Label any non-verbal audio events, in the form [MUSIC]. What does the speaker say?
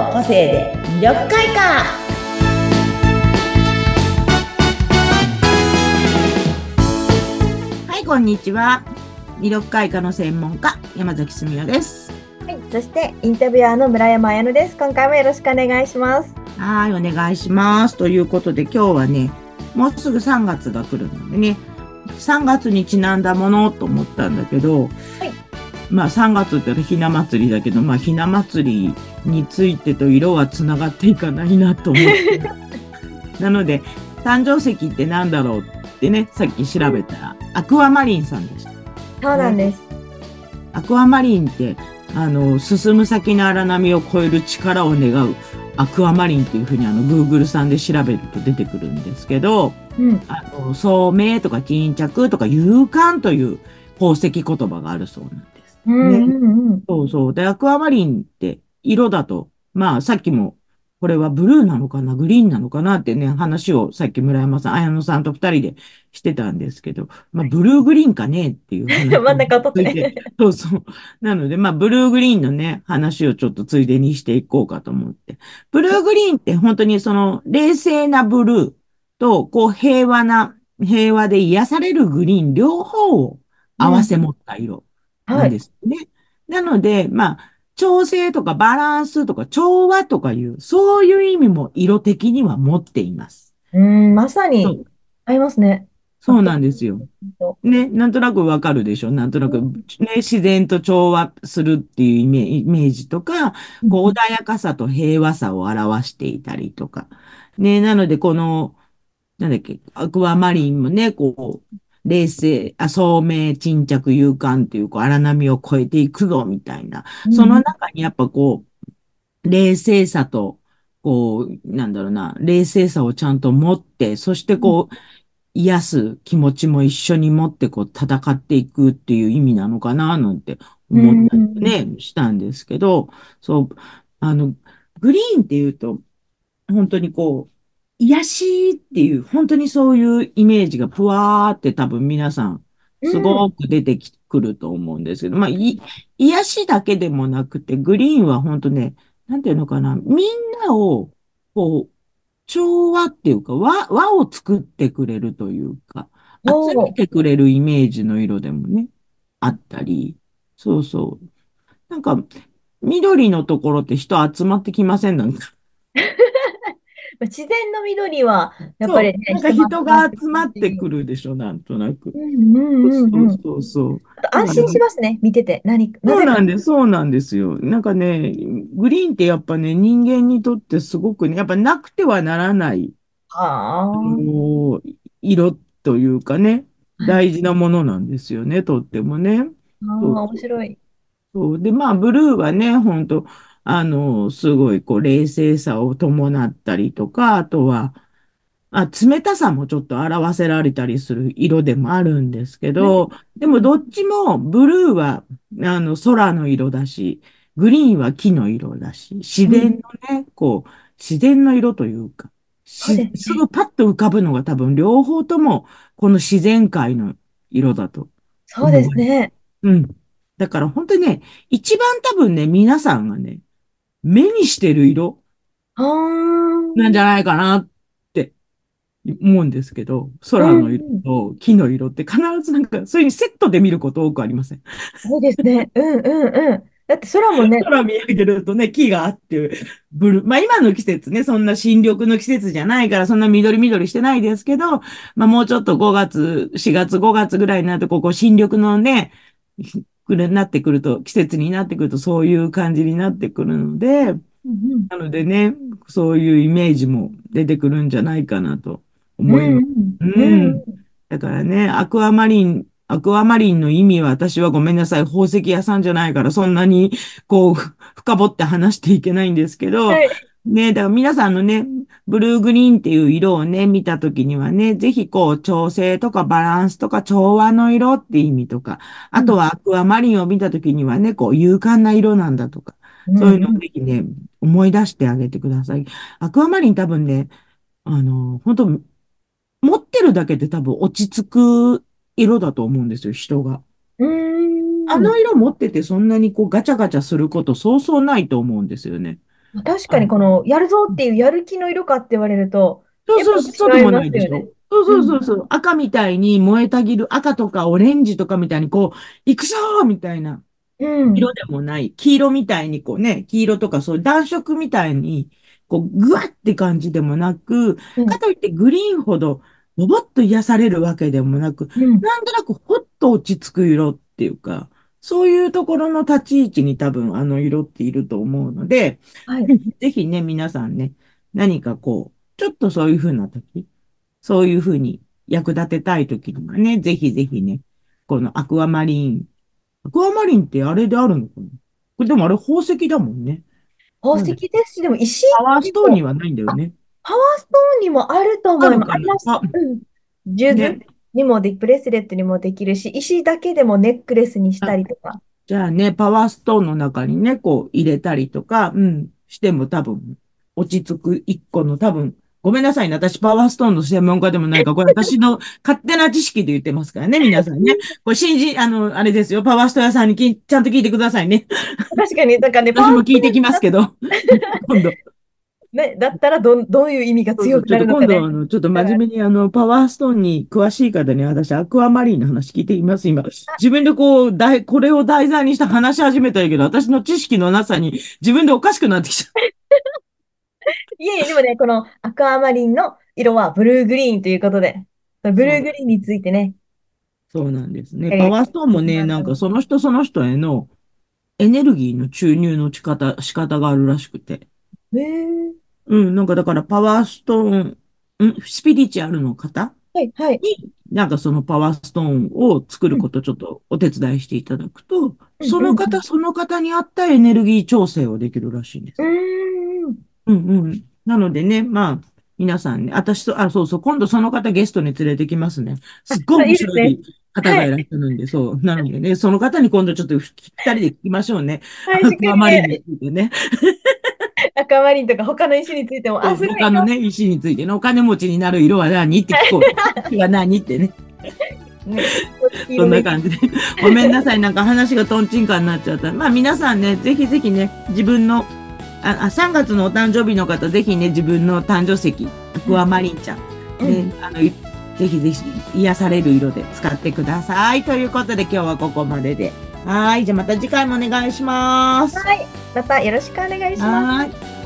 の個性で魅力開花。はいこんにちは。魅力開花の専門家山崎澄代です。はい、そしてインタビュアーの村山彩乃です。今回もよろしくお願いします。はいお願いします。ということで今日はねもうすぐ3月が来るのでね3月にちなんだものと思ったんだけど、まあ3月ってひな祭りだけど、まあひな祭りについてと色はつながっていかないなと思って。[LAUGHS] なので、誕生石ってなんだろうってね、さっき調べたら、アクアマリンさんでした。そうなんです。アクアマリンって、あの、進む先の荒波を超える力を願うアクアマリンっていうふうにあの、Google さんで調べると出てくるんですけど、うん。あの、聡明とか巾着とか勇敢という宝石言葉があるそうなんです。うんうんうん。そうそう。で、アクアマリンって色だと、まあさっきも、これはブルーなのかなグリーンなのかなってね、話をさっき村山さん、綾野さんと二人でしてたんですけど、まあブルーグリーンかねっていう話 [LAUGHS] 真ん中を取ってね。そうそう。なので、まあ、ブルーグリーンのね、話をちょっとついでにしていこうかと思って。ブルーグリーンって本当にその、冷静なブルーと、こう、平和な、平和で癒されるグリーン両方を合わせ持った色なはい。んですね。なので、まあ、調整とかバランスとか調和とかいう、そういう意味も色的には持っています。うん、まさそにう合いますね。そうなんですよ。そね、なんとなくわかるでしょ？なんとなく、ね、自然と調和するっていうイメージとか、うこう、穏やかさと平和さを表していたりとか。ね、なので、この、なんだっけ、アクアマリンもね、こう、冷静、あ、聡明、沈着、勇敢っていう、こう、荒波を越えていくぞ、みたいな。うその中にやっぱこう、冷静さと、こう、なんだろうな、冷静さをちゃんと持って、そしてこう、癒す気持ちも一緒に持ってこう戦っていくっていう意味なのかななんて思ったりね、したんですけど、そう、あの、グリーンっていうと、本当にこう、癒しっていう、本当にそういうイメージがふわーって多分皆さん、すごく出てきくると思うんですけど、まあ、い、癒しだけでもなくて、グリーンは本当ね、なんていうのかな、みんなを、こう、調和っていうか、和、和を作ってくれるというか、集めてくれるイメージの色でもね、あったり、そうそう。なんか、緑のところって人集まってきません？なんか。自然の緑は、やっぱりね、なんか人が集まってくるでしょ、なんとなくう。んうんうんうん。そうそうそう。安心しますね、見てて。何。そうなんです、そうなんですよ。なんかね、グリーンってやっぱね、人間にとってすごくね、やっぱなくてはならない、はあ。もう色というかね、大事なものなんですよね、とってもね。ああ、面白い。そう。で、まあ、ブルーはね、本当あの、すごい、こう、冷静さを伴ったりとか、あとは、あ、冷たさもちょっと表せられたりする色でもあるんですけど、でもどっちも、ブルーは、あの、空の色だし、グリーンは木の色だし、自然のね、こう、自然の色というか、すぐパッと浮かぶのが多分両方とも、この自然界の色だとそうですね。うん。だから本当にね、一番多分ね、皆さんがね、目にしてる色。なんじゃないかなって思うんですけど、空の色と木の色って必ずなんか、そういうセットで見ること多くありません？そうですね。うんうんうん。だって空もね、空見上げるとね、木があって、ブルー。まあ今の季節ね、そんな新緑の季節じゃないから、そんな緑緑してないですけど、まあもうちょっと5月、4月、5月ぐらいになると、ここ新緑のね、なってくると、季節になってくるとそういう感じになってくるので、うんなのでね、そういうイメージも出てくるんじゃないかなとうん。思います。うんううんん。だからね、アクアマリン、アクアマリンの意味は私はごめんなさい、宝石屋さんじゃないからそんなにこうふ [LAUGHS] 深掘って話していけないんですけど、はいね、だから皆さんのね、ブルーグリーンっていう色をね、見たときにはね、ぜひこう調整とかバランスとか調和の色って意味とか、あとはアクアマリンを見たときにはね、こう勇敢な色なんだとか、そういうのをぜひね、思い出してあげてください。アクアマリン多分ね、あの、本当持ってるだけで多分落ち着く色だと思うんですよ、人が。あの色持っててそんなにこうガチャガチャすることそうそうないと思うんですよね。確かにこの、やるぞっていうやる気の色かって言われると、そうそう、そうでもないでしょ。そうそうそうそう。赤みたいに燃えたぎる赤とかオレンジとかみたいにこう、行くぞーみたいなうん。色でもない。黄色みたいにこうね、黄色とかそういう暖色みたいに、こう、ぐわって感じでもなく、うんかといってグリーンほど、ぼぼっと癒されるわけでもなく、うん。なんとなくほっと落ち着く色っていうか、そういうところの立ち位置に多分あの色っていると思うので、はい。ぜひね、皆さんね、何かこう、ちょっとそういう風な時、そういう風に役立てたい時にはね、ぜひぜひね、このアクアマリン。アクアマリンってあれであるのかな？これでもあれ宝石だもんね。宝石ですし、でも石パワーストーンにはないんだよね。パワーストーンにもあると思います。あります。あうん。数珠ねにもで、ブレスレットにもできるし、石だけでもネックレスにしたりとか。じゃあね、パワーストーンの中にね、こう入れたりとか、うん、しても多分、落ち着く一個の多分、ごめんなさいね。私、パワーストーンの専門家でもないから、これ私の勝手な知識で言ってますからね、皆さんね。これ、信じ、あの、あれですよ。パワーストーン屋さんにきちゃんと聞いてくださいね。確かに、なんかね、パ私ワーも聞いてきますけど。[LAUGHS] 今度。ね、だったらどん、どういう意味が強くなるのかね。今度、あの、ちょっと真面目に、あの、パワーストーンに詳しい方に、私、アクアマリンの話聞いています、今。[LAUGHS] 自分でこう、だい、これを題材にして話し始めたけど、私の知識のなさに自分でおかしくなってきちゃ [LAUGHS] いえいえ、でもね、このアクアマリンの色はブルーグリーンということで、ブルーグリーンについてね、う。そうなんですね。えーパワーストーンもね、うんなんかその人その人へのエネルギーの注入の仕方、仕方があるらしくて。へーうん、なんかだからパワーストーン、ん？スピリチュアルの方？はい、はい。に、なんかそのパワーストーンを作ることちょっとお手伝いしていただくと、うんその方、その方に合ったエネルギー調整をできるらしいんですうー。ん。うんうん。なのでね、まあ、皆さんね、私と、あ、そうそう、今度その方ゲストに連れてきますね。すっごい面白い方がいらっしゃるんで、そう。なのでね、その方に今度ちょっと二人で聞きましょうね。はい、しっアかりについてね。アクアマリンとか他の石についても、あ、すごい他のね、石についてね、お金持ちになる色は何？って聞こう。[LAUGHS] 石は何ってね。[LAUGHS] ね、そんな感じで。ごめんなさい。なんか話がトンチンカンになっちゃった。まあ皆さんね、ぜひぜひね、自分の、あ、あ3月のお誕生日の方、ぜひね、自分の誕生石、アクアマリンちゃん。ね、あの、いぜひぜひ癒される色で使ってください。ということで今日はここまでで。はい。じゃあまた次回もお願いします。はい。またよろしくお願いします。